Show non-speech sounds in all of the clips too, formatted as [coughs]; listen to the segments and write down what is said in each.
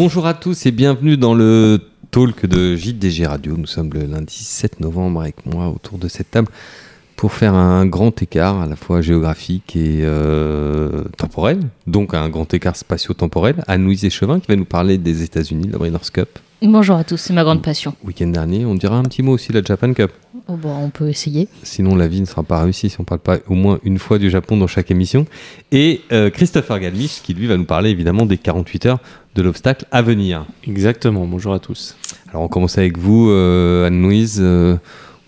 Bonjour à tous et bienvenue dans le talk de JDG Radio. Nous sommes le lundi 7 novembre avec moi autour de cette table pour faire un grand écart à la fois géographique et euh, temporel, donc un grand écart spatio-temporel. Anne-Louise Échevin qui va nous parler des États-Unis, la Breeders' Cup. Bonjour à tous, c'est ma grande passion. Week-end dernier, on dira un petit mot aussi de la Japan Cup. Oh, bon, on peut essayer. Sinon, la vie ne sera pas réussie si on ne parle pas au moins une fois du Japon dans chaque émission. Et euh, Christopher Galmich qui lui va nous parler évidemment des 48 heures de l'obstacle à venir. Exactement, bonjour à tous. Alors on commence avec vous, euh, Anne-Louise. Euh,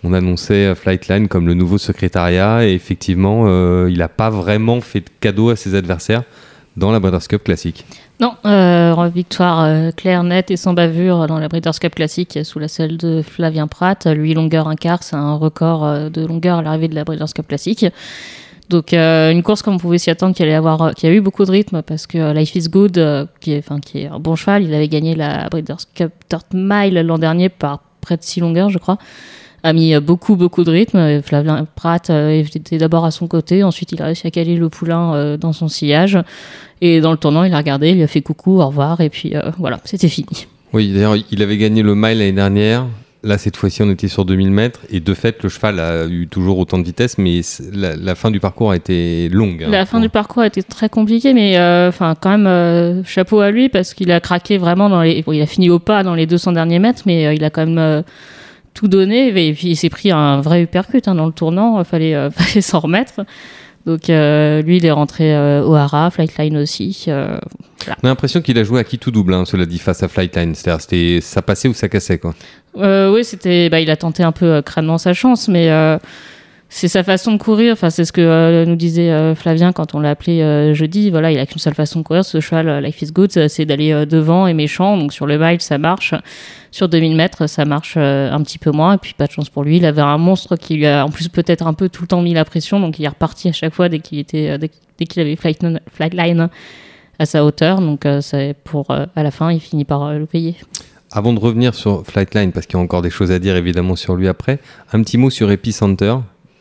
on annonçait Flightline comme le nouveau secrétariat et effectivement, euh, il n'a pas vraiment fait de cadeau à ses adversaires dans la Breeders' Cup classique. Non, euh, victoire euh, claire, nette et sans bavure dans la Breeders' Cup classique sous la selle de Flavien Pratt. Lui, longueur un quart, c'est un record euh, de longueur à l'arrivée de la Breeders' Cup classique. Donc euh, une course comme on pouvait s'y attendre, qui allait euh, a eu beaucoup de rythme parce que euh, Life is Good, qui est, un bon cheval, il avait gagné la Breeders' Cup Third Mile l'an dernier par près de 6 longueurs, je crois. A mis beaucoup beaucoup de rythme. Flavien Pratt était d'abord à son côté, ensuite il a réussi à caler le poulain dans son sillage et dans le tournant il a regardé, il a fait coucou, au revoir et puis voilà, c'était fini. Oui, d'ailleurs, il avait gagné le mile l'année dernière. Là, cette fois-ci, on était sur 2000 mètres. Et de fait, le cheval a eu toujours autant de vitesse, mais la, la fin du parcours a été longue. hein. La fin du parcours a été très compliquée, mais euh, enfin quand même euh, chapeau à lui parce qu'il a craqué vraiment dans les. Bon, il a fini au pas dans les 200 derniers mètres, mais euh, il a quand même tout donné et puis il s'est pris un vrai uppercut hein, dans le tournant. Il fallait, [laughs] fallait s'en remettre. Donc euh, lui, il est rentré euh, au Hara, Flightline aussi. euh, On a l'impression qu'il a joué à qui tout double, hein, cela dit, face à Flightline. C'est-à-dire, c'était ça passait ou ça cassait, quoi. Oui, c'était. Bah, il a tenté un peu crânement sa chance, mais c'est sa façon de courir. Enfin, c'est ce que euh, nous disait euh, Flavien quand on l'a appelé euh, jeudi. Voilà, il a qu'une seule façon de courir. Ce cheval, Life is Good, c'est d'aller devant et méchant. Donc sur le mile, ça marche. Sur 2000 mètres, ça marche un petit peu moins. Et puis pas de chance pour lui. Il avait un monstre qui lui a en plus peut-être un peu tout le temps mis la pression. Donc il est reparti à chaque fois dès qu'il était, dès, qu'il avait flight, flightline à sa hauteur. Donc c'est pour à la fin, il finit par le payer. Avant de revenir sur Flightline, parce qu'il y a encore des choses à dire évidemment sur lui après, un petit mot sur Epicenter,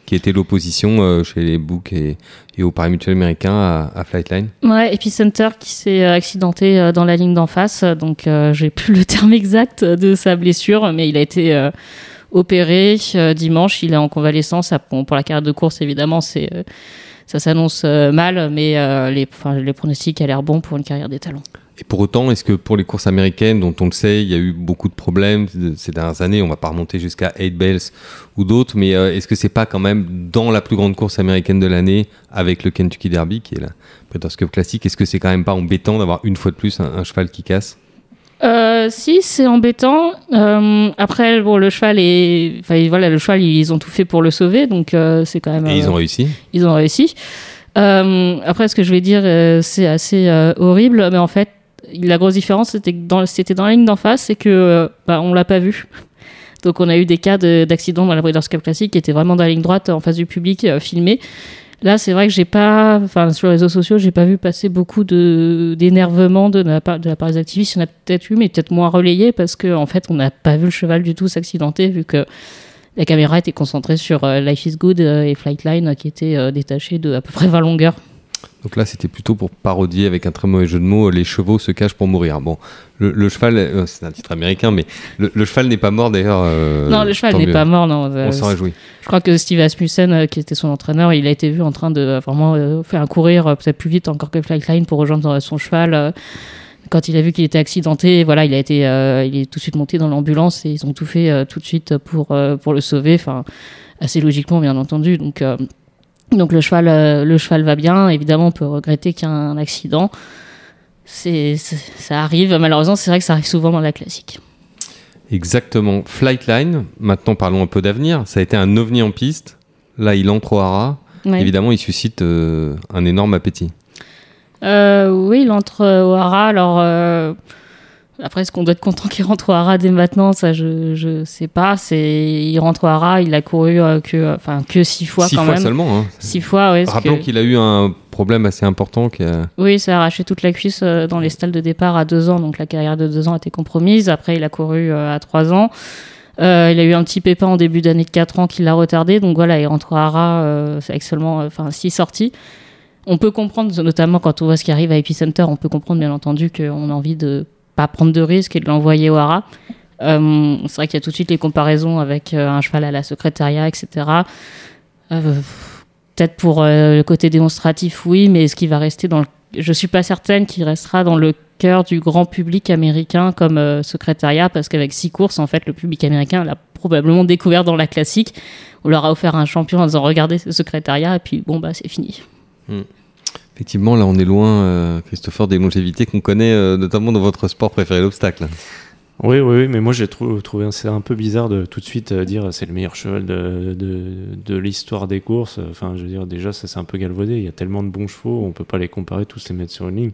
qui était l'opposition euh, chez les books et, au Paris Mutuel américain à, Flightline. Ouais, Epicenter qui s'est euh, accidenté euh, dans la ligne d'en face. Donc, euh, j'ai plus le terme [laughs] exact de sa blessure, mais il a été opéré dimanche. Il est en convalescence. Pour la carrière de course, évidemment, ça s'annonce mal, mais les, enfin, les pronostics a l'air bon pour une carrière des talents. Et pour autant, est-ce que pour les courses américaines, dont on le sait, il y a eu beaucoup de problèmes ces dernières années, on va pas remonter jusqu'à 8 Bells ou d'autres, mais euh, est-ce que c'est pas quand même dans la plus grande course américaine de l'année, avec le Kentucky Derby, qui est la Breeders' Cup classique, est-ce que c'est quand même pas embêtant d'avoir une fois de plus un, un cheval qui casse? Euh, si, c'est embêtant. Euh, après, bon, le cheval est, enfin, voilà, le cheval, ils ont tout fait pour le sauver, donc euh, c'est quand même. Et ils ont réussi ils ont réussi. Après, ce que je vais dire, c'est assez horrible, mais en fait, la grosse différence, c'était dans, c'était dans la ligne d'en face, c'est que euh, bah, on l'a pas vu. Donc, on a eu des cas de- d'accidents dans la Breeders' Cup classique qui étaient vraiment dans la ligne droite, en face du public, euh, filmés. Là, c'est vrai que j'ai pas, enfin, sur les réseaux sociaux, j'ai pas vu passer beaucoup de d'énervement de la part de la part des activistes. Il y en a peut-être eu, mais peut-être moins relayé parce que en fait, on n'a pas vu le cheval du tout s'accidenter vu que la caméra était concentrée sur euh, Life is Good et Flightline qui étaient détachés de à peu près 20 longueurs. Donc là, c'était plutôt pour parodier avec un très mauvais jeu de mots, les chevaux se cachent pour mourir. Bon, le, le cheval, euh, c'est un titre américain, mais le, le cheval n'est pas mort d'ailleurs. euh, non, le cheval n'est pas mort. Non, Euh, On s'en réjouit. je crois que Steve Asmussen, euh, qui était son entraîneur, il a été vu en train de euh, vraiment euh, faire un courir euh, peut-être plus vite encore que Flightline pour rejoindre euh, son cheval. euh, quand il a vu qu'il était accidenté, voilà, il a été, euh, il est tout de suite monté dans l'ambulance et ils ont tout fait euh, tout de suite pour euh, pour le sauver. Enfin, assez logiquement, bien entendu. Donc euh, donc le cheval, euh, le cheval va bien. Évidemment, on peut regretter qu'il y ait un accident. C'est, ça arrive. Malheureusement, c'est vrai que ça arrive souvent dans la classique. Exactement. Flightline, maintenant parlons un peu d'avenir. Ça a été un ovni en piste. Là, il entre au hara. Ouais. Évidemment, il suscite euh, un énorme appétit. Euh, oui, il entre au Hara. Alors, euh, après, est-ce qu'on doit être content qu'il rentre au Hara dès maintenant? Ça, je, je sais pas. C'est, il rentre au Hara, il a couru euh, que, enfin, que six fois Six quand fois même. seulement. hein. Six fois, oui. Rappelons qu'il a eu un problème assez important. Qui a... Oui, ça a arraché toute la cuisse euh, dans les stalles de départ à deux ans, donc la carrière de deux ans a été compromise. Après, il a couru euh, à trois ans. Euh, il a eu un petit pépin en début d'année de 4 ans qui l'a retardé, donc voilà, il rentre à Hara euh, avec seulement euh, enfin, six sorties. On peut comprendre, notamment quand on voit ce qui arrive à Epicenter, on peut comprendre bien entendu qu'on a envie de pas prendre de risques et de l'envoyer au haras. Euh, c'est vrai qu'il y a tout de suite les comparaisons avec euh, un cheval à la secrétariat, etc. Euh, Peut-être pour le côté démonstratif, oui, mais est-ce qu'il va rester dans le... Je suis pas certaine qu'il restera dans le cœur du grand public américain comme secrétariat, parce qu'avec six courses, en fait, le public américain l'a probablement découvert dans la classique. On leur a offert un champion en disant regardez ce secrétariat, et puis bon, bah c'est fini. Effectivement, là, on est loin, euh, Christopher, des longévités qu'on connaît, euh, notamment dans votre sport préféré, l'obstacle. Oui, oui, oui, mais moi j'ai trou- trouvé c'est un peu bizarre de tout de suite euh, dire c'est le meilleur cheval de, de, l'histoire des courses. Enfin, je veux dire, déjà, ça c'est un peu galvaudé. Il y a tellement de bons chevaux, on peut pas les comparer, tous les mettre sur une ligne.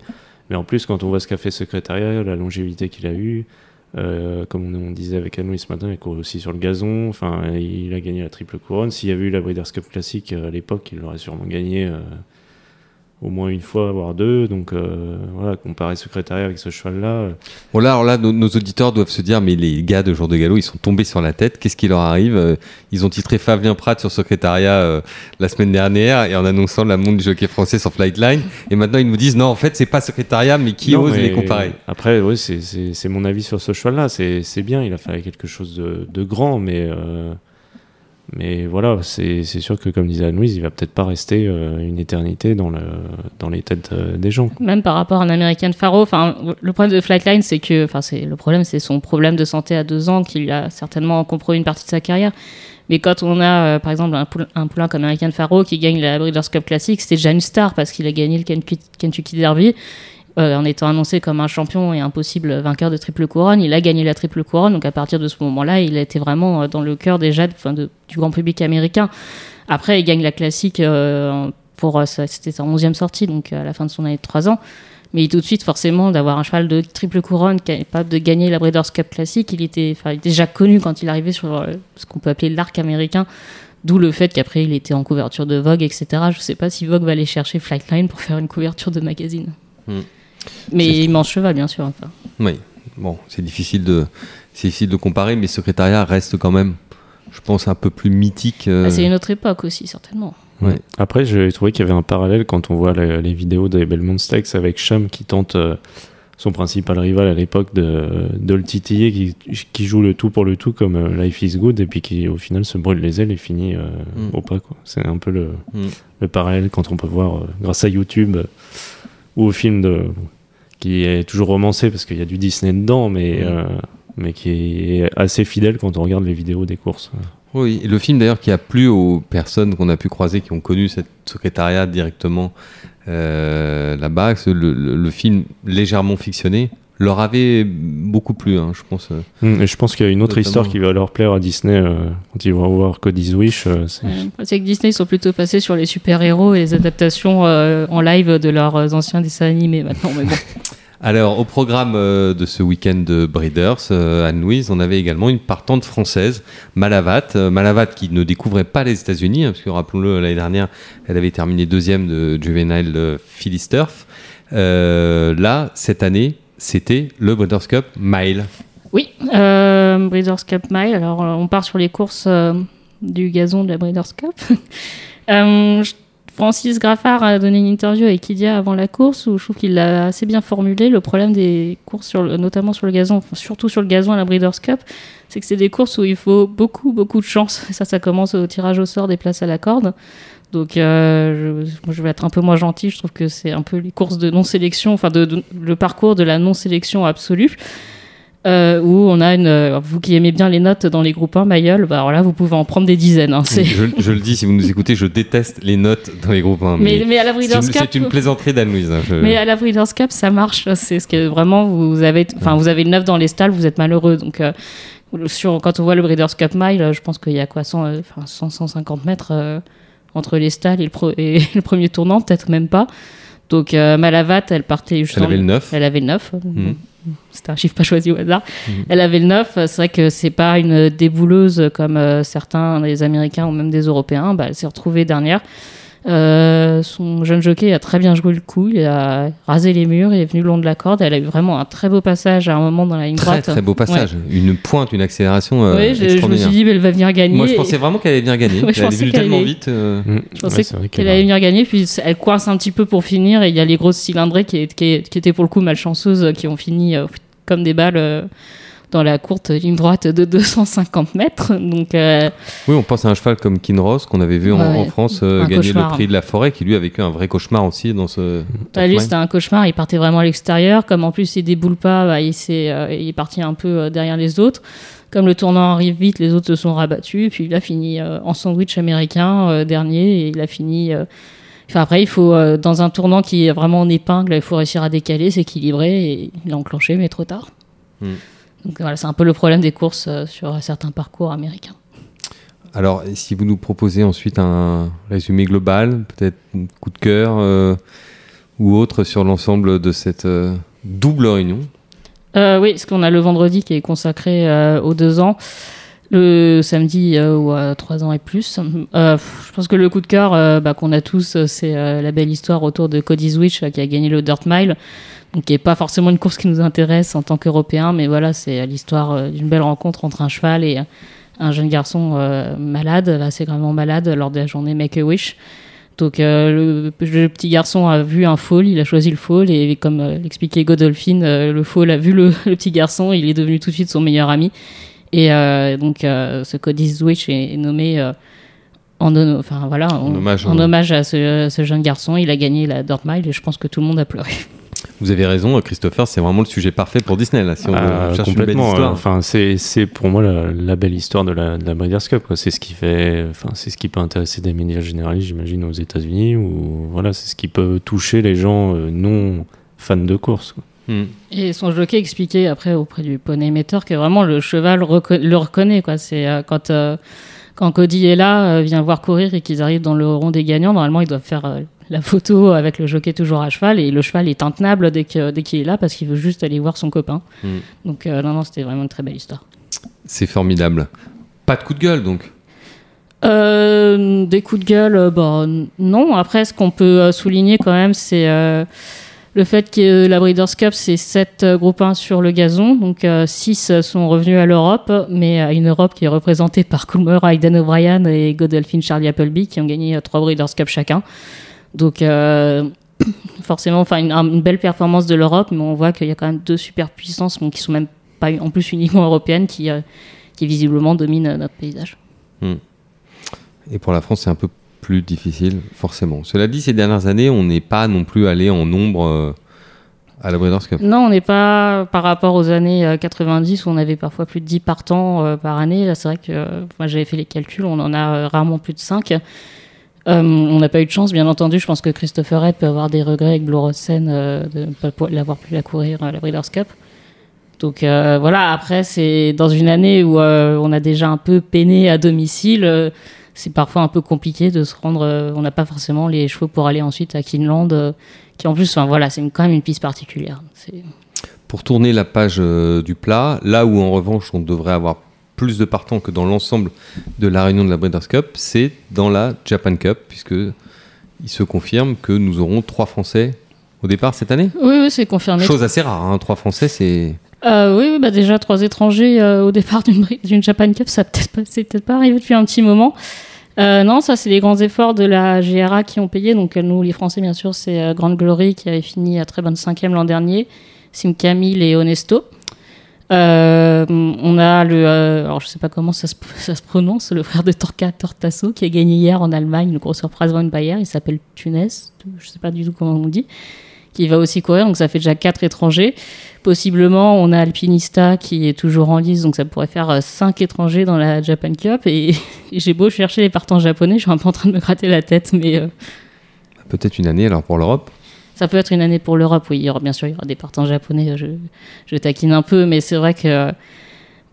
Mais en plus, quand on voit ce qu'a fait Secrétariat, la longévité qu'il a eue, comme on, disait avec Anouilh ce matin, il court aussi sur le gazon. Enfin, il a gagné la triple couronne. S'il y avait eu la Breeders' Cup classique à l'époque, il l'aurait sûrement gagné au moins une fois, voire deux. Donc euh, voilà, comparer Secrétariat avec ce cheval-là. euh, Bon, là, alors là, nos, nos auditeurs doivent se dire, mais les gars de Jour de Galop, ils sont tombés sur la tête. Qu'est-ce qui leur arrive Euh, Ils ont titré Fabien Pratt sur Secrétariat euh, la semaine dernière et en annonçant la montre du jockey français sur Flightline. Et maintenant, ils nous disent, non, en fait, c'est pas Secrétariat, mais qui Non, ose mais les comparer? Après, oui, c'est- mon avis sur ce cheval-là. C'est c'est bien, il a fait quelque chose de, de grand, mais, euh, mais voilà, c'est sûr que, comme disait Anne-Louise, il va peut-être pas rester euh, une éternité dans, le, dans les têtes euh, des gens. Même par rapport à un American Pharaoh, enfin, le problème de Flightline, c'est que, le problème, c'est son problème de santé à deux ans qui a certainement compromis une partie de sa carrière. Mais quand on a, euh, par exemple, un poulain, comme American Pharaoh qui gagne la Breeders' Cup classique, c'était déjà une star parce qu'il a gagné le Kentucky Derby. Euh, en étant annoncé comme un champion et un possible vainqueur de triple couronne, il a gagné la triple couronne. Donc à partir de ce moment-là, il a été vraiment euh, dans le cœur déjà, enfin, du grand public américain. Après, il gagne la classique euh, pour c'était sa 11e sortie, donc à la fin de son année de 3 ans. Mais tout de suite, forcément, d'avoir un cheval de triple couronne capable de gagner la Breeders' Cup classique, il était, déjà connu quand il arrivait sur ce qu'on peut appeler l'arc américain. D'où le fait qu'après, il était en couverture de Vogue, etc. Je sais pas si Vogue va aller chercher Flightline pour faire une couverture de magazine. Hmm. Mais immense cheval, bien sûr. Enfin. Oui, bon, c'est difficile de, c'est difficile de comparer, mais Secrétariat reste quand même, je pense, un peu plus mythique. euh, Ah, c'est une autre époque aussi, certainement. Ouais. Après, j'ai trouvé qu'il y avait un parallèle quand on voit les, les vidéos des Belmont Stakes avec Cham qui tente euh, son principal rival à l'époque de, de le titiller, qui, qui joue le tout pour le tout comme euh, Life is Good, et puis qui au final se brûle les ailes et finit euh, Mm. au pas. quoi. C'est un peu le, Mm. le parallèle quand on peut voir euh, grâce à YouTube euh, ou au film de, qui est toujours romancé parce qu'il y a du Disney dedans, mais, Mm. euh, mais qui est assez fidèle quand on regarde les vidéos des courses. Oui, et le film d'ailleurs qui a plu aux personnes qu'on a pu croiser qui ont connu cette secrétariat directement euh, là-bas, c'est le, le- le film légèrement fictionné leur avait beaucoup plu, hein, je pense. euh. Mm, Et je pense qu'il y a une autre Notamment. histoire qui va leur plaire à Disney euh, quand ils vont voir Cody's Wish. euh, c'est- Ouais. Que Disney ils sont plutôt passés sur les super-héros et les adaptations euh, en live de leurs anciens dessins animés maintenant. Mais bon. [laughs] Alors, au programme euh, de ce week-end de Breeders, euh, Anne-Louise, on avait également une partante française, Malavat. Euh, Malavat qui ne découvrait pas les États-Unis, hein, parce que rappelons-le, l'année dernière, elle avait terminé deuxième de Juvenile. Euh, là, cette année, c'était le Breeders' Cup Mile. Oui, euh, Breeders' Cup Mile. Alors, euh, on part sur les courses euh, du gazon de la Breeders' Cup. [laughs] Euh, je- Francis Graffard a donné une interview avec Idia avant la course où je trouve qu'il l'a assez bien formulé. Le problème des courses, sur le- notamment sur le gazon, enfin, surtout sur le gazon à la Breeders' Cup, c'est que c'est des courses où il faut beaucoup, beaucoup de chance. Ça, ça commence au tirage au sort des places à la corde. Donc, euh, je, je vais être un peu moins gentil. Je trouve que c'est un peu les courses de non-sélection, enfin, de, de- le parcours de la non-sélection absolue. Euh, où on a une. euh, vous qui aimez bien les notes dans les groupes 1, Mayol, bah alors là, vous pouvez en prendre des dizaines. hein, Je, je le dis, si vous nous écoutez, je déteste les notes dans les groupes 1. mais, mais à la c'est Breeders' une, Cup. c'est une plaisanterie d'Anne-Louise. hein, je- Mais à la Breeders' Cup, ça marche. C'est ce que vraiment vous avez. Enfin, vous avez le neuf dans les stalles, vous êtes malheureux. Donc, euh, sur, quand on voit le Breeders' Cup Mile, je pense qu'il y a quoi 100, euh, enfin, 100, 150 mètres euh, entre les stalles et le, pro- et [laughs] le premier tournant, peut-être même pas. Donc, euh, Malavat, elle partait Elle justement. avait le 9. Elle avait le 9. Mhm. C'était un chiffre pas choisi au hasard. Mhm. Elle avait le 9. C'est vrai que c'est pas une débouleuse comme euh, certains des Américains ou même des Européens. Bah, elle s'est retrouvée dernière. Euh, son jeune jockey a très bien joué le coup. Il a rasé les murs. Il est venu le long de la corde. Elle a eu vraiment un très beau passage à un moment dans la ligne Très droite. très beau passage. Une pointe, une accélération euh, oui, je, je me suis dit, mais elle va venir gagner. Moi, je pensais vraiment qu'elle allait bien gagner. [laughs] Ouais, je elle est venue tellement allait- vite. euh, Mm. Je pensais Ouais, qu'elle allait venir gagner, puis elle coince un petit peu pour finir, et il y a les grosses cylindrées qui, qui, qui étaient pour le coup malchanceuses, qui ont fini euh, comme des balles euh, dans la courte ligne droite de 250 mètres. Donc, euh, Oui, on pense à un cheval comme Kinross qu'on avait vu en, Ouais, en France euh, gagner cauchemar. le prix de la forêt, qui lui a vécu un vrai cauchemar aussi dans ce. bah, lui, c'était un cauchemar. Il partait vraiment à l'extérieur. Comme en plus, il déboule pas, bah, il, s'est, euh, il est parti un peu derrière les autres. Comme le tournant arrive vite, les autres se sont rabattus. Puis il a fini en sandwich américain, dernier. Et il a fini. Enfin, après, il faut, euh, dans un tournant qui est vraiment en épingle, il faut réussir à décaler, s'équilibrer. Et il a enclenché, mais trop tard. Hmm. Donc voilà, c'est un peu le problème des courses euh, sur certains parcours américains. Alors, si vous nous proposez ensuite un résumé global, peut-être un coup de cœur euh, ou autre sur l'ensemble de cette euh, double réunion? Euh, oui, parce qu'on a le vendredi qui est consacré aux deux ans, le samedi ou à trois ans et plus. Je pense que le coup de cœur bah, qu'on a tous, c'est la belle histoire autour de Cody Switch qui a gagné le Dirt Mile. Donc, qui n'est pas forcément une course qui nous intéresse en tant qu'Européens, mais voilà, c'est l'histoire euh, d'une belle rencontre entre un cheval et un jeune garçon euh, malade, assez gravement malade, lors de la journée Make a Wish. Donc euh, le, le petit garçon a vu un fall, il a choisi le fall et comme euh, l'expliquait Godolphin, le fall a vu le, [laughs] le petit garçon, il est devenu tout de suite son meilleur ami. Et donc ce Cody Switch est, est nommé en, hon- enfin, voilà, en, hommage en au- hommage à ce, ce jeune garçon. Il a gagné la Dirt Mile et je pense que tout le monde a pleuré. [laughs] Vous avez raison, Christopher, c'est vraiment le sujet parfait pour Disney. Là, si on Ah, une belle complètement. histoire. euh, Enfin, c'est c'est pour moi la, la belle histoire de la, de la Breeders' Cup. quoi. C'est ce qui fait, enfin, c'est ce qui peut intéresser des médias généralistes, j'imagine, aux États-Unis, ou voilà, c'est ce qui peut toucher les gens euh, non fans de course. quoi. Hmm. Et son jockey expliquait après auprès du poney émetteur que vraiment le cheval reco- le reconnaît. Quoi. C'est euh, quand, euh, quand Cody est là, euh, vient voir courir et qu'ils arrivent dans le rond des gagnants, normalement ils doivent faire euh, la photo avec le jockey toujours à cheval et le cheval est intenable dès qu'il est là parce qu'il veut juste aller voir son copain. Hmm. Donc euh, non, non, c'était vraiment une très belle histoire. C'est formidable. Pas de coup de gueule, donc. Euh, des coups de gueule, euh, bah, non. Après, ce qu'on peut souligner quand même, c'est euh, le fait que la Breeders' Cup, c'est 7 groupes 1 sur le gazon. Donc 6 sont revenus à l'Europe, mais à une Europe qui est représentée par Coolmer, Aidan O'Brien et Godolphin Charlie Appleby, qui ont gagné 3 Breeders' Cup chacun. Donc euh, [coughs] forcément, enfin une, belle performance de l'Europe, mais on voit qu'il y a quand même deux superpuissances bon, qui sont même pas en plus uniquement européennes, qui, euh, visiblement dominent euh, notre paysage. Et pour la France, c'est un peu plus difficile, forcément. Cela dit, ces dernières années, on n'est pas non plus allé en nombre euh, à la Breeders' Cup. Non, on n'est pas par rapport aux années euh, 90 où on avait parfois plus de 10 partants euh, par année. Là, c'est vrai que euh, moi j'avais fait les calculs, on en a euh, rarement plus de 5. Euh, on n'a pas eu de chance, bien entendu. Je pense que Christopher Head peut avoir des regrets avec Blue Rosen euh, de ne pas l'avoir pu la courir à la Breeders' Cup. Donc euh, voilà, après, c'est dans une année où euh, on a déjà un peu peiné à domicile. C'est parfois un peu compliqué de se rendre. euh, on n'a pas forcément les chevaux pour aller ensuite à Kinland, euh, qui en plus, enfin voilà, c'est quand même une piste particulière. Pour tourner la page euh, du plat, là où en revanche on devrait avoir plus de partants que dans l'ensemble de la réunion de la Breeders' Cup, c'est dans la Japan Cup, puisque il se confirme que nous aurons trois Français au départ cette année. Oui, oui, c'est confirmé. Chose assez rare, hein, trois Français, c'est Euh, oui, bah déjà trois étrangers euh, au départ d'une Japan Cup, ça peut-être pas, c'est peut-être pas arrivé depuis un petit moment. Euh, non, ça c'est les grands efforts de la GRA qui ont payé. Donc nous, les Français, bien sûr, c'est Grande Glory qui avait fini à très bonne cinquième l'an dernier, Sim Camille et Honesto. On a le, alors je sais pas comment ça se, prononce, le frère de Torca Tortasso qui a gagné hier en Allemagne, une grosse surprise Van Bayer. Il s'appelle Tunes, je sais pas du tout comment on dit, qui va aussi courir. Donc ça fait déjà quatre étrangers. Possiblement, on a Alpinista qui est toujours en lice, donc ça pourrait faire euh, cinq étrangers dans la Japan Cup. Et, [laughs] j'ai beau chercher les partants japonais, je suis un peu en train de me gratter la tête, mais euh, peut-être une année alors pour l'Europe? ça peut être une année pour l'Europe. Oui, il y aura bien sûr il y aura des partants japonais. Je, je taquine un peu, mais c'est vrai que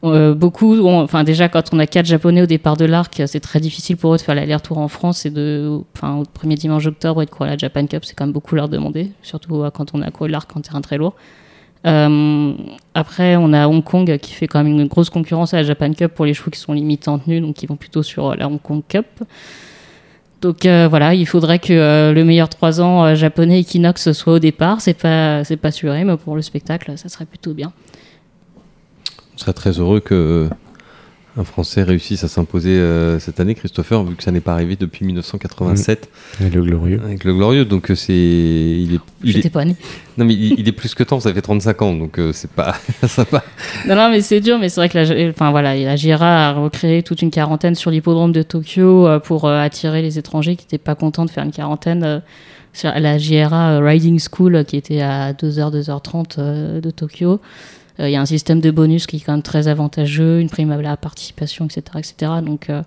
euh, beaucoup, ont- enfin déjà quand on a quatre japonais au départ de l'arc, c'est très difficile pour eux de faire l'aller-retour en France et de, enfin au premier dimanche d'octobre et de courir la Japan Cup, c'est quand même beaucoup leur demander, surtout euh, quand on a couru l'arc en terrain très lourd. Euh, après, on a Hong Kong qui fait quand même une grosse concurrence à la Japan Cup pour les chevaux qui sont limite en tenue, donc qui vont plutôt sur la Hong Kong Cup. Donc voilà, il faudrait que le meilleur 3 ans japonais Equinox soit au départ. C'est pas, c'est pas assuré, mais pour le spectacle, ça serait plutôt bien. On serait très heureux que un Français réussisse à s'imposer euh, cette année, Christopher, vu que ça n'est pas arrivé depuis 1987 Et le glorieux. avec le Glorieux. Donc euh, c'est, il est, il J'étais est, pas née. non mais il, il est plus que temps. Ça fait 35 ans, donc euh, c'est pas, [laughs] ça va. Non, non, mais c'est dur, mais c'est vrai que la, enfin, voilà, la JRA a recréé toute une quarantaine sur l'hippodrome de Tokyo euh, pour euh, attirer les étrangers qui n'étaient pas contents de faire une quarantaine euh, sur la JRA euh, Riding School euh, qui était à 2h, 2h30 euh, de Tokyo. Euh, Il y a un système de bonus qui est quand même très avantageux, une prime à la participation, etc. etc. Donc, euh,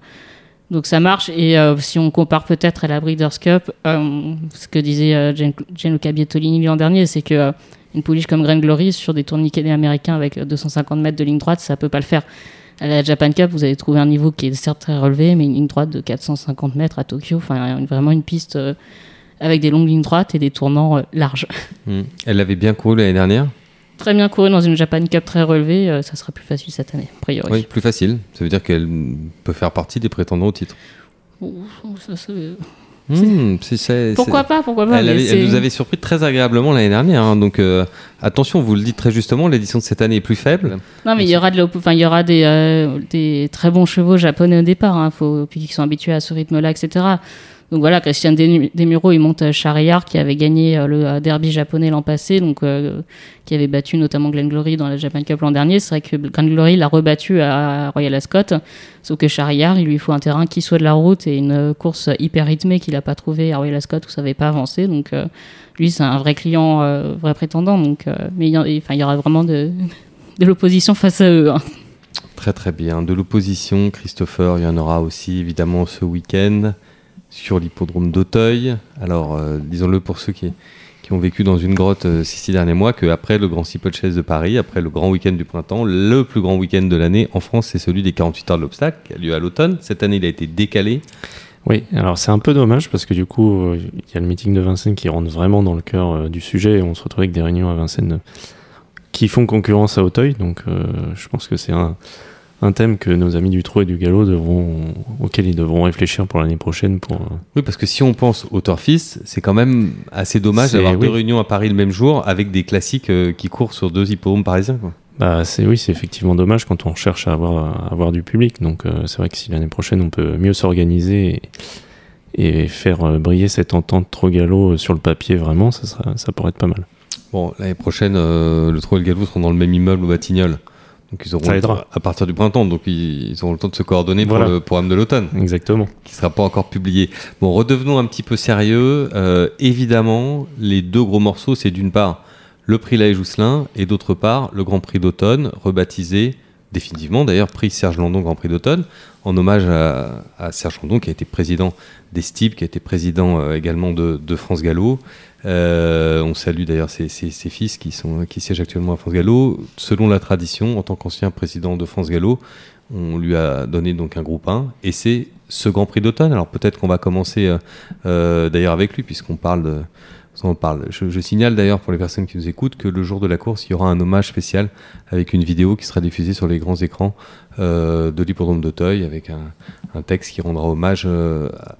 donc ça marche. Et euh, si on compare peut-être à la Breeders' Cup, euh, ce que disait euh, Gian- Gianluca Bietolini l'an dernier, c'est que euh, une pouliche comme Grand Glory sur des tourniquets américains avec 250 mètres de ligne droite, ça peut pas le faire. À la Japan Cup, vous avez trouvé un niveau qui est certes très relevé, mais une ligne droite de 450 mètres à Tokyo, enfin vraiment une piste euh, avec des longues lignes droites et des tournants euh, larges. Hmm. Elle avait bien couru l'année dernière? Très bien couru dans une Japan Cup très relevée, euh, ça sera plus facile cette année, a priori. Oui, plus facile. Ça veut dire qu'elle peut faire partie des prétendants au titre. Ça, Hmm, Pourquoi pas, pourquoi pas Elle, avait- elle nous avait surpris très agréablement l'année dernière. hein. donc euh, attention, vous le dites très justement, l'édition de cette année est plus faible. Non, mais il y aura de enfin, il y aura des, euh, des très bons chevaux japonais au départ, hein, faut, puis sont habitués à ce rythme-là, etc. Donc voilà, Christian Demuro, il monte Charriard, qui avait gagné euh, le euh, derby japonais l'an passé, donc euh, qui avait battu notamment Glen Glory dans la Japan Cup l'an dernier. C'est vrai que Glen Glory l'a rebattu à Royal Ascot, sauf que Charriard, il lui faut un terrain qui soit de la route et une course hyper rythmée qu'il n'a pas trouvé à Royal Ascot où ça n'avait pas avancé. Donc lui, c'est un vrai client, euh, vrai prétendant. Donc, mais il y, aura vraiment de, [laughs] de l'opposition face à eux. hein. Très très bien. De l'opposition, Christopher, il y en aura aussi évidemment ce week-end sur l'hippodrome d'Auteuil. Alors, euh, disons-le pour ceux qui, ont vécu dans une grotte euh, ces six derniers mois, qu'après le grand steeplechase de Paris, après le grand week-end du printemps, le plus grand week-end de l'année en France, c'est celui des 48 heures de l'obstacle, qui a lieu à l'automne. Cette année, il a été décalé. Oui, alors c'est un peu dommage parce que du coup, il y a le meeting de Vincennes qui rentre vraiment dans le cœur euh, du sujet et on se retrouve avec des réunions à Vincennes qui font concurrence à Auteuil. Donc je pense que c'est un, un thème que nos amis du Trot et du Galop devront, auquel ils devront réfléchir pour l'année prochaine. Pour, euh, Oui, parce que si on pense au Turfist, c'est quand même assez dommage d'avoir oui. deux réunions à Paris le même jour avec des classiques euh, qui courent sur deux hippodromes parisiens. Quoi. Bah, c'est oui, c'est effectivement dommage quand on cherche à avoir, à avoir du public. Donc euh, c'est vrai que si l'année prochaine on peut mieux s'organiser et, et faire briller cette entente trop galop sur le papier, vraiment, ça, sera- ça pourrait être pas mal. Bon, l'année prochaine, euh, le Trot et le Galop seront dans le même immeuble au Batignolles. Donc ils auront Ça le aidera. temps- à partir du printemps, donc ils, ils auront le temps de se coordonner Voilà. pour le programme de l'automne, Exactement. qui sera pas encore publié. Bon, redevenons un petit peu sérieux. Euh, évidemment, les deux gros morceaux, c'est d'une part le prix Laë Jousselin et d'autre part le Grand Prix d'automne, rebaptisé définitivement d'ailleurs prix Serge Landon Grand Prix d'automne, en hommage à, à Serge Landon qui a été président des STIP, qui a été président euh, également de, de France Gallo. Euh, on salue d'ailleurs ses, fils qui, sont, siègent actuellement à France Gallo. Selon la tradition, en tant qu'ancien président de France Gallo, on lui a donné donc un groupe 1 et c'est ce Grand Prix d'automne. Alors peut-être qu'on va commencer euh, euh, d'ailleurs avec lui puisqu'on parle de, on parle. Je, signale d'ailleurs pour les personnes qui nous écoutent que le jour de la course, il y aura un hommage spécial avec une vidéo qui sera diffusée sur les grands écrans euh, de l'hippodrome d'Auteuil avec un, texte qui rendra hommage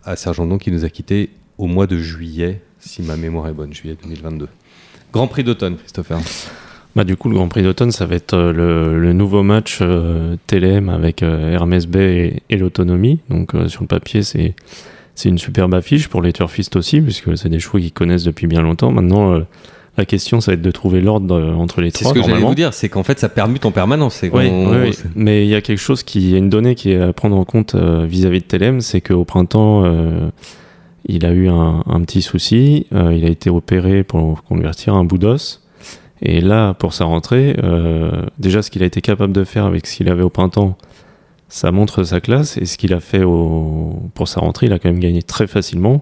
à Serge Landon qui nous a quittés au mois de juillet, si ma mémoire est bonne, juillet 2022. Grand Prix d'automne, Christopher. Bah, du coup, le Grand Prix d'automne, ça va être euh, le, le nouveau match euh, TLM avec euh, Hermès Bay et, et l'autonomie. Donc, euh, sur le papier, c'est c'est une superbe affiche pour les turfistes aussi, puisque c'est des chevaux qu'ils connaissent depuis bien longtemps. Maintenant, euh, la question, ça va être de trouver l'ordre entre les C'est trois. ce que j'allais vous dire, c'est qu'en fait ça permute en permanence. c'est Oui, qu'on- oui, oui. c'est- mais il y a quelque chose qui, il y a une donnée qui est à prendre en compte vis-à-vis de TLM, c'est qu'au printemps, il a eu un, petit souci, euh, il a été opéré pour qu'on lui retire un bout d'os. Et là, pour sa rentrée, euh, déjà ce qu'il a été capable de faire avec ce qu'il avait au printemps, ça montre sa classe. Et ce qu'il a fait pour sa rentrée, il a quand même gagné très facilement.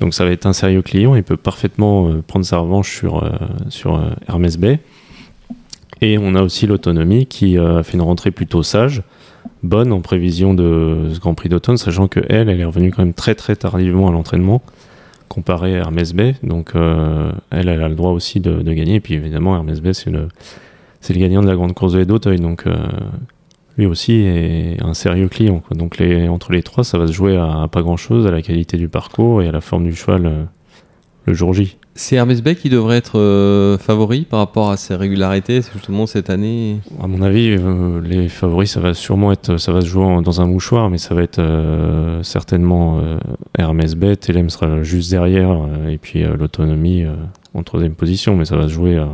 Donc ça va être un sérieux client. Il peut parfaitement euh, prendre sa revanche sur, sur Hermès Bay. Et on a aussi l'autonomie qui a fait une rentrée plutôt sage, bonne en prévision de ce Grand Prix d'automne, sachant que elle, elle est revenue quand même très très tardivement à l'entraînement comparé à Hermès Bay. Donc euh, elle, elle a le droit aussi de, gagner. Et puis évidemment, Hermès Bay, c'est le, gagnant de la grande course de d'Auteuil. Donc euh, lui aussi est un sérieux client. Donc entre les trois, ça va se jouer à, à pas grand chose, à la qualité du parcours et à la forme du cheval euh, le jour J. C'est Hermès Bay qui devrait être euh, favori par rapport à ses régularités, justement cette année? À mon avis, euh, les favoris, ça va sûrement être, ça va se jouer en- dans un mouchoir, mais ça va être euh, certainement euh, Hermès Bay. Telem sera juste derrière, et puis euh, l'autonomie euh, en troisième position, mais ça va se jouer à,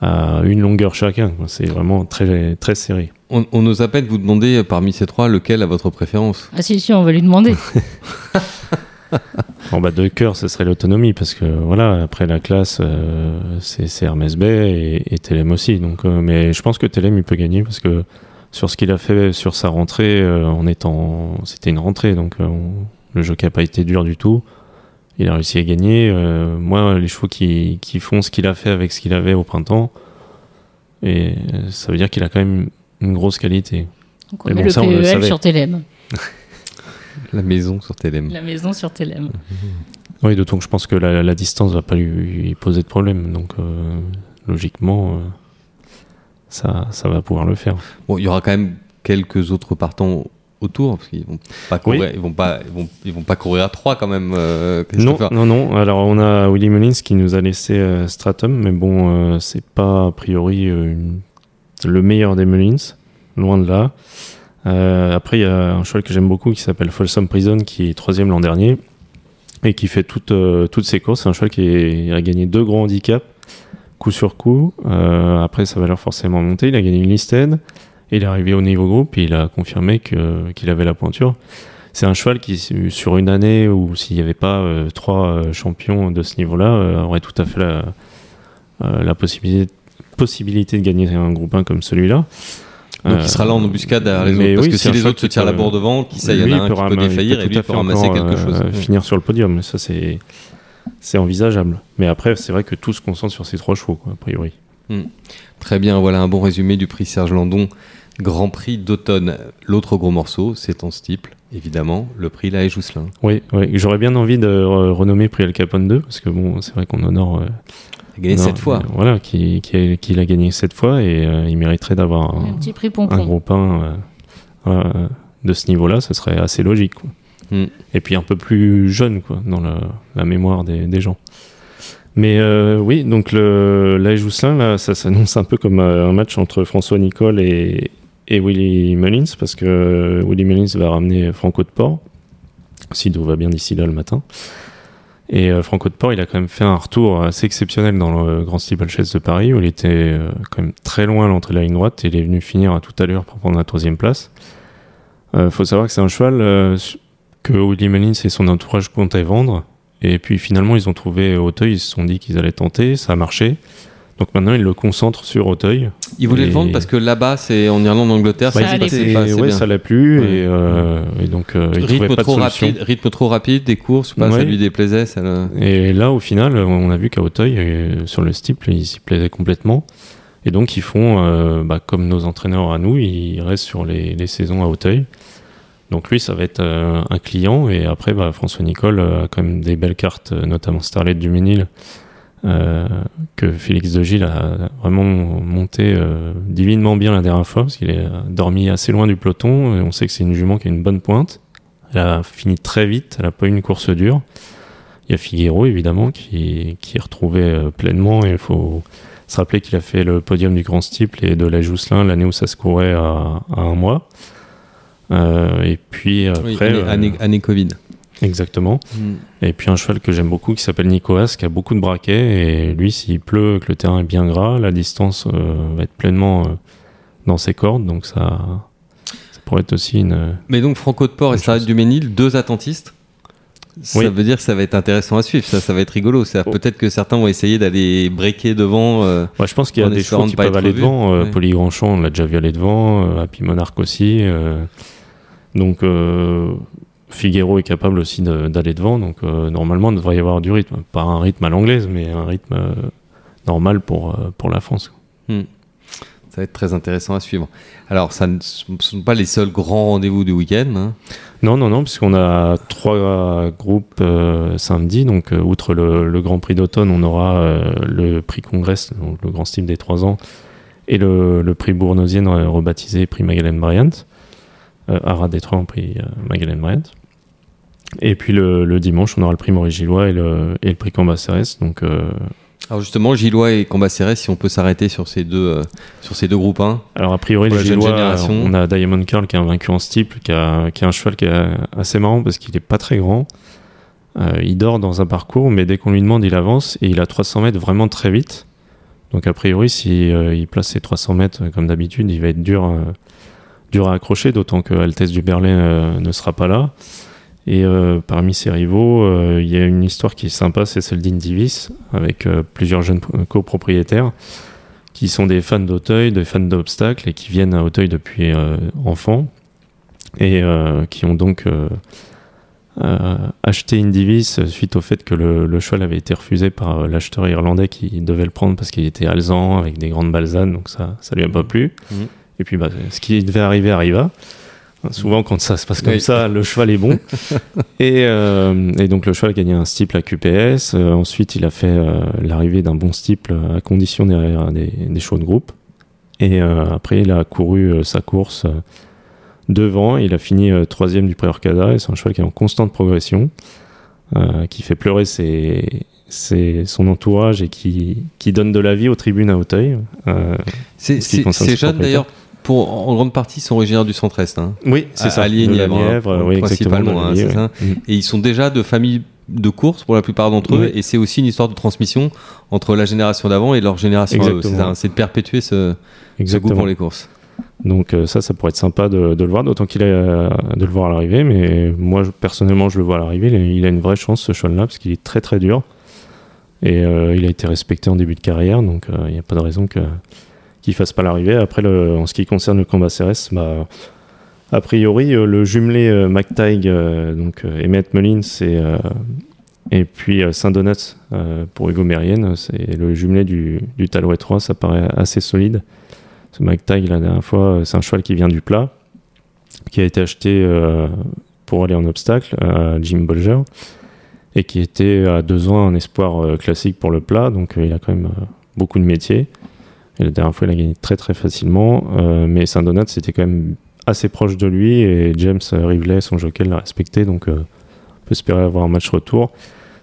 à une longueur chacun. C'est vraiment très, très serré. on, on à peine vous demander parmi ces trois lequel a votre préférence? Ah si, si, on va lui demander. [laughs] En bas de cœur, ce serait l'autonomie, parce que voilà, après la classe, euh, c'est Hermès Bay et, et Telem aussi. Donc, euh, mais je pense que Telem, il peut gagner, parce que sur ce qu'il a fait sur sa rentrée, euh, en étant, c'était une rentrée, donc on- le jockey n'a pas été dur du tout. Il a réussi à gagner. Moi, les chevaux qui, qui font ce qu'il a fait avec ce qu'il avait au printemps, et ça veut dire qu'il a quand même une grosse qualité. Donc on met bon, le ça, on le PEL sur Telem. [laughs] [laughs] La maison sur Telem. La maison sur Telem. Oui, d'autant que je pense que la, la distance va pas lui, poser de problème. Donc, euh, logiquement, euh, ça, ça va pouvoir le faire. Bon, il y aura quand même quelques autres partants autour, parce qu'ils vont pas courir, Oui. ils vont pas, ils vont, ils vont pas courir à trois quand même. euh, Non, non, non. Alors, on a Willy Mullins qui nous a laissé euh, Stratum, mais bon, euh, c'est pas a priori euh, une- le meilleur des Mullins, loin de là. Euh, après, il y a un cheval que j'aime beaucoup qui s'appelle Folsom Prison, qui est troisième l'an dernier et qui fait toutes, euh, toutes ses courses. C'est un cheval qui a gagné deux grands handicaps, coup sur coup. Euh, après, sa valeur forcément montée. Il a gagné une listed. Il est arrivé au niveau groupe et il a confirmé qu'il avait la pointure. C'est un cheval qui, sur une année où s'il n'y avait pas euh, trois champions de ce niveau-là, aurait tout à fait la, la possibilité, possibilité de gagner un groupe 1 comme celui-là. Donc Euh, il sera là en embuscade derrière les autres, parce oui, que si les autres se tirent la bourre devant, qui sait, il y en a un peut qui peut ram- défaillir et lui à il peut ramasser quelque chose. euh, finir sur le podium, ça c'est c'est envisageable. Mais après, c'est vrai que tout se concentre sur ces trois chevaux, quoi, a priori. Très bien, voilà un bon résumé du prix Serge Landon, Grand Prix d'automne. L'autre gros morceau, c'est en steeple, évidemment, le prix La Jousselin. Oui, oui. j'aurais bien envie de re- renommer prix Al Capone 2, parce que bon, c'est vrai qu'on honore. euh, a gagné non, sept fois. voilà, qui, qui, a, qui l'a gagné sept fois et euh, il mériterait d'avoir Un un, petit prix un pompon. 1 euh, voilà, euh, de ce niveau-là, ce serait assez logique. quoi. Mm. Et puis un peu plus jeune quoi, dans la, la mémoire des, des gens. Mais euh, oui, donc le, la Jousselin, là, ça s'annonce un peu comme un match entre François Nicole et, et Willy Mullins, parce que Willy Mullins va ramener Franco de Port, si tout va bien d'ici là le matin. Et euh, Franco de Port, il a quand même fait un retour assez exceptionnel dans le Grand Steeplechase de Paris, où il était euh, quand même très loin à l'entrée de la ligne droite, et il est venu finir à toute allure pour prendre la troisième place. Il faut savoir que c'est un cheval euh, que Willy Mullins et son entourage comptaient vendre, et puis finalement ils ont trouvé Auteuil, ils se sont dit qu'ils allaient tenter, ça a marché. Donc maintenant ils le concentrent sur Auteuil. Il voulait Et- le vendre parce que là-bas, c'est en Irlande, en Angleterre, Bah, ça il pas ouais, ça l'a plu, Ouais. et, euh, et donc euh, ils rythme pas trop rapide, rythme trop rapide des courses, pas, ça Ouais. lui déplaisait. Ça le- Et là, au final, on a vu qu'à Auteuil, euh, sur le steeple, ils s'y plaisaient complètement. Et donc, ils font, euh, bah, comme nos entraîneurs à nous, ils restent sur les, les saisons à Auteuil. Donc, lui, ça va être un client. Et après, bah, François Nicole a quand même des belles cartes, notamment Starlet du Ménil, que Félix de Gilles a vraiment monté euh, divinement bien la dernière fois, parce qu'il est euh, dormi assez loin du peloton. Et on sait que c'est une jument qui a une bonne pointe. Elle a fini très vite, elle n'a pas eu une course dure. Il y a Figuero, évidemment, qui, qui est retrouvé euh, pleinement. Et il faut se rappeler qu'il a fait le podium du Grand Steeple et de la Jousselin l'année où ça se courait à, à un mois. Euh, et puis Oui, après, année, euh, année- année Covid. Exactement. Mm. Et puis un cheval que j'aime beaucoup qui s'appelle Nicoas, qui a beaucoup de braquets. Et lui, s'il pleut, que le terrain est bien gras, la distance euh, va être pleinement euh, dans ses cordes. Donc ça, ça pourrait être aussi une. Mais donc Franco de Port et Sarah. Duménil, deux attentistes. Ça Oui. veut dire que ça va être intéressant à suivre, ça, ça va être rigolo. Oh. Peut-être que certains vont essayer d'aller breaker devant. euh, Ouais, je pense qu'il y a des chevaux qui pas peuvent aller devant. Euh, Ouais. Poly Grandchamp, on l'a déjà vu aller devant. Euh, Happy Monarch aussi. euh, donc euh, Figuero est capable aussi de- d'aller devant. Donc euh, normalement, il devrait y avoir du rythme. Pas un rythme à l'anglaise, mais un rythme euh, normal pour, euh, pour la France. Ça va être très intéressant à suivre. Alors, ça ne ce ne sont pas les seuls grands rendez-vous du week-end. hein. Non, non, non, puisqu'on a trois groupes euh, samedi. Donc, euh, outre le, le Grand Prix d'automne, on aura euh, le Prix Congress, donc le Grand Style des 3 ans, et le, le Prix Bournosienne euh, rebaptisé Prix Magalhães Bryant, Arras Détroit en Prix euh, Magalhães Bryant. Et puis le, le dimanche, on aura le prix Maurice Gillois et le, et le prix Cambacérès. Donc, euh, Alors justement, Gillois et Cambacérès, si on peut s'arrêter sur ces deux, euh, sur ces deux groupes 1. alors a priori, les Gillois, on a Diamond Curl qui est un vaincu en steeple, qui a, qui a un cheval qui est assez marrant parce qu'il est pas très grand. Euh, il dort dans un parcours, mais dès qu'on lui demande, il avance et il a 300 mètres vraiment très vite. Donc a priori, si il place ses 300 mètres comme d'habitude, il va être dur, dur à accrocher, d'autant que Altesse du Berlin euh, ne sera pas là. Et euh, parmi ses rivaux, euh, il y a une histoire qui est sympa, c'est celle d'Indivis, avec plusieurs jeunes copropriétaires qui sont des fans d'Auteuil, des fans d'obstacles et qui viennent à Auteuil depuis enfant et qui ont donc acheté Indivis suite au fait que le, le cheval avait été refusé par l'acheteur irlandais qui devait le prendre parce qu'il était alezan avec des grandes balsanes, donc ça, ça lui a pas plu. Mhm. Et puis bah, ce qui devait arriver arriva. Souvent, quand ça se passe comme Oui. ça, le cheval est bon. [laughs] et, euh, et donc, le cheval a gagné un steeple à QPS. Euh, ensuite, il a fait euh, l'arrivée d'un bon steeple à condition derrière des, des chevaux de groupe. Et après, il a couru sa course devant. Il a fini troisième du pré-Orcada. Et c'est un cheval qui est en constante progression, qui fait pleurer ses, ses- son entourage et qui, qui donne de la vie aux tribunes à Auteuil. Euh, C'est ce c'est- jeunes d'ailleurs, pour en grande partie, sont originaires du centre-est. hein. oui, c'est ça. à a Nièvre, un- oui, principalement, hein, ça. oui. Mm. Et ils sont déjà de familles de course pour la plupart d'entre eux. Oui. Et c'est aussi une histoire de transmission entre la génération d'avant et leur génération. C'est de perpétuer ce, ce goût pour les courses. Donc euh, ça, ça pourrait être sympa de, de le voir, d'autant qu'il a euh, de le voir à l'arrivée. Mais moi, je- personnellement, je le vois à l'arrivée. Il, a- il a une vraie chance ce cheval-là parce qu'il est très très dur et euh, il a été respecté en début de carrière, donc euh, il n'y a pas de raison que qu'il fasse pas l'arrivée. Après, en ce qui concerne le combat CRS, bah, a priori, euh, le jumelé euh, euh, donc euh, Emmett Mullins et et puis Saint-Donat pour Hugo Mérienne, c'est le jumelé du, du Talouet 3, ça paraît assez solide. Ce McTighe, la dernière fois, c'est un cheval qui vient du plat, qui a été acheté pour aller en obstacle à Jim Bolger, et qui était à deux ans un espoir classique pour le plat, donc il a quand même beaucoup de métiers. La dernière fois, il a gagné très très facilement, euh, mais Saint-Donat, c'était quand même assez proche de lui, et James Rivley, son jockey, l'a respecté, donc euh, on peut espérer avoir un match retour.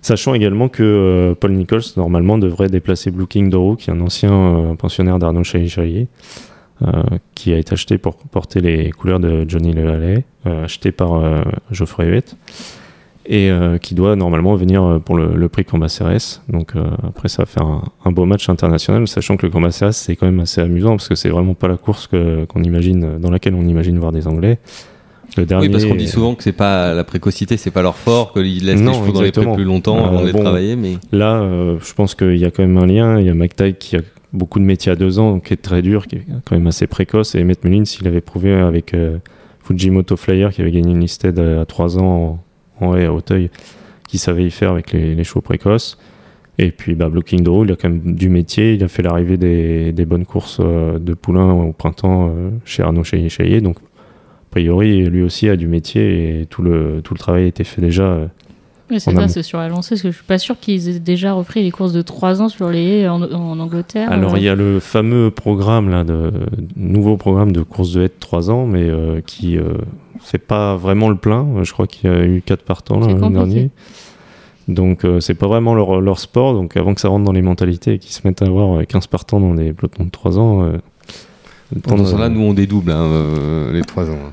Sachant également que euh, Paul Nichols, normalement, devrait déplacer Blue King Doro, qui est un ancien pensionnaire d'Arnaud Chailly euh, qui a été acheté pour porter les couleurs de Johnny Le Hallet, euh, acheté par Geoffrey Huet, et euh, qui doit normalement venir euh, pour le, le prix Cambacérès. Donc euh, après, ça va faire un, un beau match international, sachant que le Cambacérès, c'est quand même assez amusant, parce que c'est vraiment pas la course qu'on imagine, dans laquelle on imagine voir des Anglais. Le dernier, Oui, parce qu'on dit souvent que c'est pas la précocité, c'est pas leur fort, qu'ils laissent Non, les chevaux dans les prés plus longtemps avant de les bon. travailler. Mais Là, euh, je pense qu'il y a quand même un lien. Il y a McTighe qui a beaucoup de métiers à deux ans, qui est très dur, qui est quand même assez précoce. Et Emmett Mullins, il avait prouvé avec Fujimoto Flyer, qui avait gagné une listed à trois ans en, haie à Auteuil, qui savait y faire avec les, chevaux précoces. Et puis, bah, Blue King Doro, il a quand même du métier. Il a fait l'arrivée des, bonnes courses euh, de poulain au printemps euh, chez Arnaud Chaillet. Donc, a priori, lui aussi a du métier et tout le, tout le travail a été fait déjà euh, Oui, c'est ça, c'est sur la lancée, parce que je suis pas sûr qu'ils aient déjà repris les courses de 3 ans sur les haies en, en Angleterre. Alors euh. il y a le fameux programme là, de nouveau programme de course de haie de 3 ans, mais euh, qui euh, fait pas vraiment le plein. Euh, Je crois qu'il y a eu 4 partants là, l'an dernier. Donc euh, c'est pas vraiment leur, leur sport. Donc avant que ça rentre dans les mentalités et qu'ils se mettent à avoir euh, 15 partants dans des pelotons de 3 ans. euh, pendant ce temps-là, nous on dédouble hein, euh, les trois ans. hein.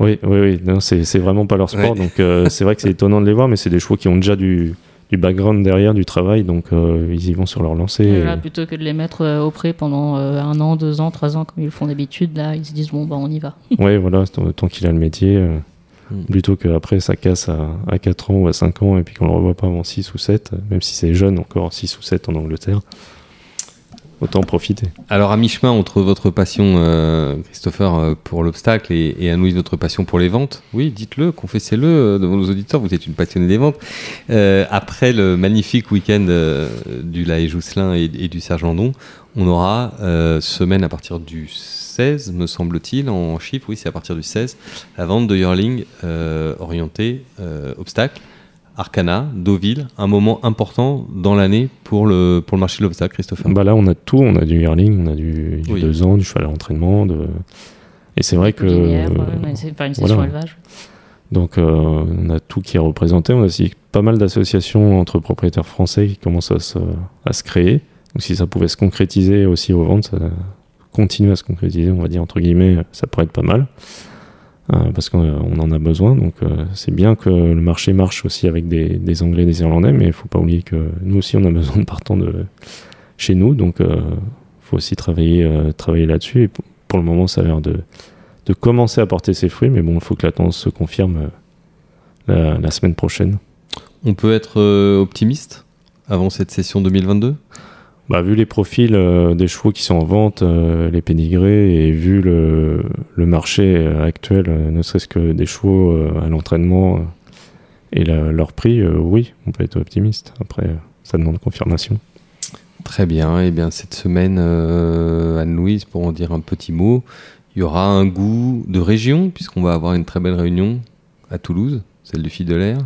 Oui, oui, oui. Non, c'est c'est vraiment pas leur sport. Ouais. Donc euh, c'est vrai que c'est étonnant de les voir, mais c'est des chevaux qui ont déjà du, du background derrière, du travail. Donc euh, ils y vont sur leur lancée. Et et- là, plutôt que de les mettre euh, au pré pendant euh, un an, deux ans, trois ans, comme ils le font d'habitude, là, ils se disent bon, bah, on y va. [laughs] Ouais, voilà, tant, qu'il a le métier, euh, Mm. plutôt qu'après ça casse à, à 4 ans ou à 5 ans et puis qu'on le revoit pas avant 6 ou 7, euh, même si c'est jeune encore, 6 ou 7 en Angleterre. Autant profiter. Alors à mi-chemin entre votre passion, euh, Christopher, euh, pour l'obstacle et, et Anouilh, votre passion pour les ventes, oui, dites-le, confessez-le euh, devant nos auditeurs, vous êtes une passionnée des ventes. Après le magnifique week-end du Laë Jousselin et, et du Sergendon, on aura semaine à partir du 16, me semble-t-il, en chiffres, oui, c'est à partir du 16, la vente de Yearling orientée obstacle. Arcana, Deauville, un moment important dans l'année pour le, pour le marché de l'obstacle, Christopher. Bah là, on a tout, on a du yearling, on a du, du Oui. 2 ans, du cheval à l'entraînement. De... Et c'est vrai que. Euh, c'est pas une session voilà. élevage. Donc on a tout qui est représenté. On a aussi pas mal d'associations entre propriétaires français qui commencent à se, à se créer. Donc si ça pouvait se concrétiser aussi aux ventes, ça continue à se concrétiser, on va dire entre guillemets, ça pourrait être pas mal. Euh, parce qu'on en a besoin. Donc euh, c'est bien que le marché marche aussi avec des, des Anglais, des Irlandais, mais il faut pas oublier que nous aussi on a [laughs] besoin de partants de chez nous. Donc il euh, faut aussi travailler, travailler là-dessus. Et pour le moment, ça a l'air de, de commencer à porter ses fruits, mais bon, il faut que la tendance se confirme la, la semaine prochaine. On peut être optimiste avant cette session 2022 bah, vu les profils euh, des chevaux qui sont en vente, euh, les pénigrés, et vu le, le marché actuel, euh, ne serait-ce que des chevaux à l'entraînement et leur prix, oui, on peut être optimiste. Après, ça demande confirmation. Très bien. Et eh bien cette semaine, Anne-Louise, pour en dire un petit mot, il y aura un goût de région, puisqu'on va avoir une très belle réunion à Toulouse, celle du Fil de l'air.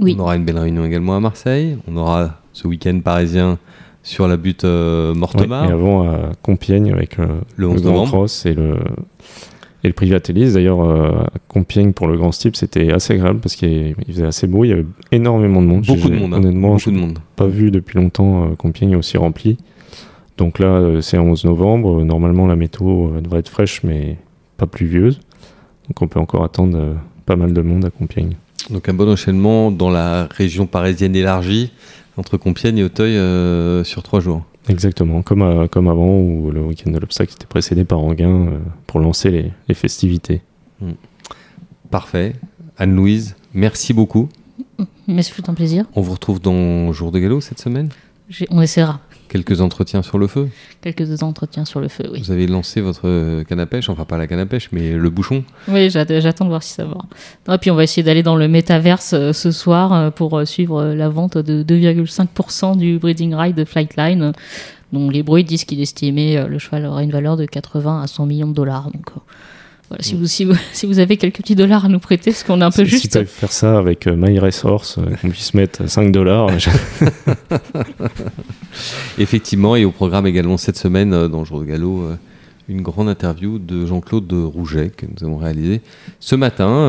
Oui. On aura une belle réunion également à Marseille. On aura ce week-end parisien sur la butte euh, Mortemar. et avant à Compiègne avec euh, le, 11 Grand Cross et le, et le prix D'ailleurs, euh, à Compiègne pour le Grand Steep, c'était assez agréable parce qu'il faisait assez beau. Il y avait énormément de monde. Beaucoup de monde. Hein. Honnêtement, Beaucoup de monde. Pas vu depuis longtemps Compiègne aussi rempli. Donc là, c'est 11 novembre. Normalement, la météo devrait être fraîche, mais pas pluvieuse. Donc on peut encore attendre pas mal de monde à Compiègne. Donc un bon enchaînement dans la région parisienne élargie entre Compiègne et Auteuil euh, sur trois jours. Exactement, comme, comme avant où le week-end de l'obstacle était précédé par Anguin euh, pour lancer les, festivités. Hmm. Parfait. Anne-Louise, merci beaucoup. Mais c'est un plaisir. On vous retrouve dans Jour de Galop cette semaine? On essaiera. Quelques entretiens sur le feu Quelques entretiens sur le feu, oui. Vous avez lancé votre canne à pêche, enfin pas la canne à pêche, mais le bouchon Oui, j'attends de voir si ça va. Et puis on va essayer d'aller dans le métaverse euh, ce soir euh, pour euh, suivre la vente de 2,5% du breeding ride de Flightline. Donc les bruits disent qu'il estimait le cheval aura une valeur de 80 à 100 millions de dollars. Donc voilà, si, vous, si, vous, [laughs] si vous avez quelques petits dollars à nous prêter, parce qu'on est un peu juste. Si tu faire ça avec euh, My Resource, euh, qu'on puisse mettre 5 dollars. [laughs] Effectivement, et au programme également cette semaine euh, dans le Jour de Galop, une grande interview de Jean-Claude Rouget que nous avons réalisé ce matin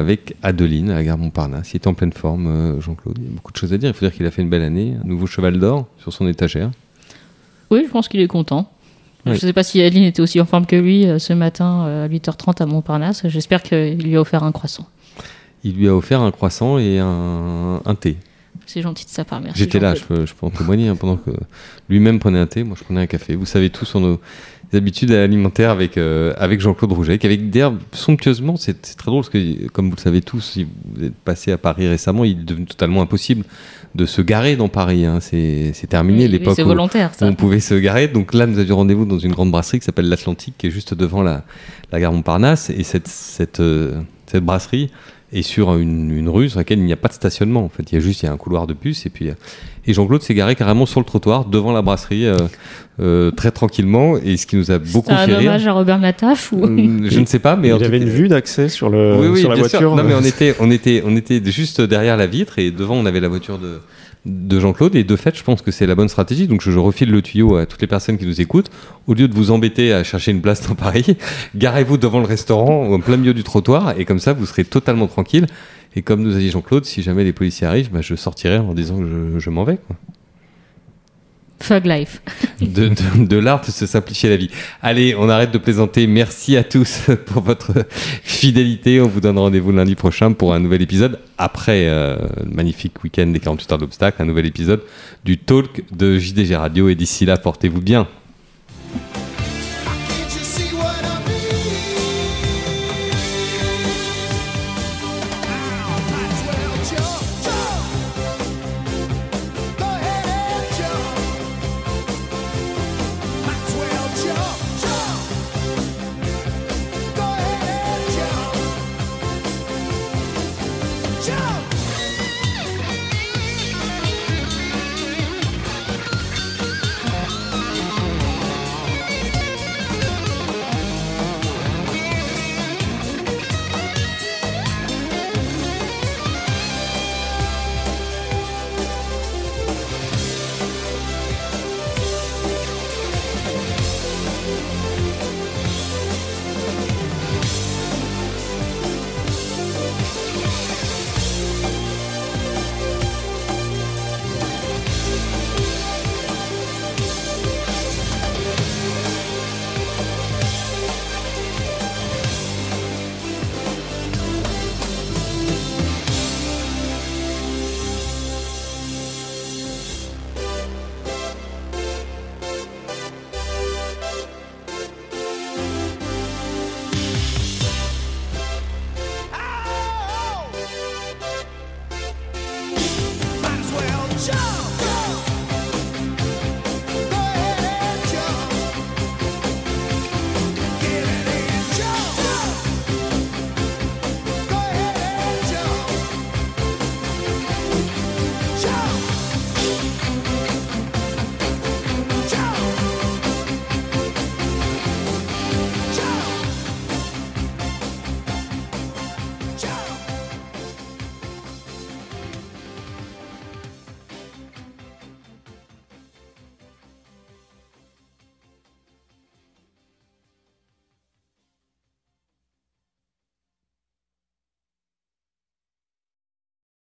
avec Adeline à Gare Montparnasse. Il est en pleine forme, Jean-Claude. Il y a beaucoup de choses à dire. Il faut dire qu'il a fait une belle année, un nouveau cheval d'or sur son étagère. Oui, je pense qu'il est content. Je ne sais pas si Adeline était aussi en forme que lui euh, ce matin euh, à 8h30 à Montparnasse. J'espère qu'il lui a offert un croissant. Il lui a offert un croissant et un, thé. C'est gentil de sa part, merci. J'étais là, je peux, en témoigner. Hein, pendant que lui-même prenait un thé, moi je prenais un café. Vous savez tout sur nos habitudes alimentaires avec, euh, avec Jean-Claude Rouget, avec d'ailleurs somptueusement, c'est très drôle parce que, comme vous le savez tous, si vous êtes passé à Paris récemment, il est devenu totalement impossible de se garer dans Paris. Hein. C'est terminé l'époque où, on pouvait se garer. Donc là, nous avions rendez-vous dans une grande brasserie qui s'appelle l'Atlantique, qui est juste devant la, la gare Montparnasse. Et cette, cette, euh, cette brasserie est sur une, rue sur laquelle il n'y a pas de stationnement. En fait, il y a juste il y a un couloir de bus et puis euh, et Jean-Claude s'est garé carrément sur le trottoir devant la brasserie euh, très tranquillement et ce qui nous a beaucoup fait rire. un hommage à Robert Nataf ou je ne sais pas mais il y avait une vue d'accès sur le sur la voiture. Non mais on était on était on était juste derrière la vitre et devant on avait la voiture de de Jean-Claude. Et de fait, je pense que c'est la bonne stratégie. Donc, je, refile le tuyau à toutes les personnes qui nous écoutent. Au lieu de vous embêter à chercher une place [laughs] dans Paris, garez-vous devant le restaurant, en plein milieu du trottoir. Et comme ça, vous serez totalement tranquille. Et comme nous a dit Jean-Claude, si jamais les policiers arrivent, bah, je sortirai en disant que je, je m'en vais. Quoi. Fug life. [laughs] de, de, l'art de se simplifier la vie. Allez, on arrête de plaisanter. Merci à tous [laughs] pour votre fidélité. On vous donne rendez-vous lundi prochain pour un nouvel épisode. Après euh, le magnifique week-end des 48 heures d'obstacle, un nouvel épisode du talk de JDG Radio. Et d'ici là, portez-vous bien.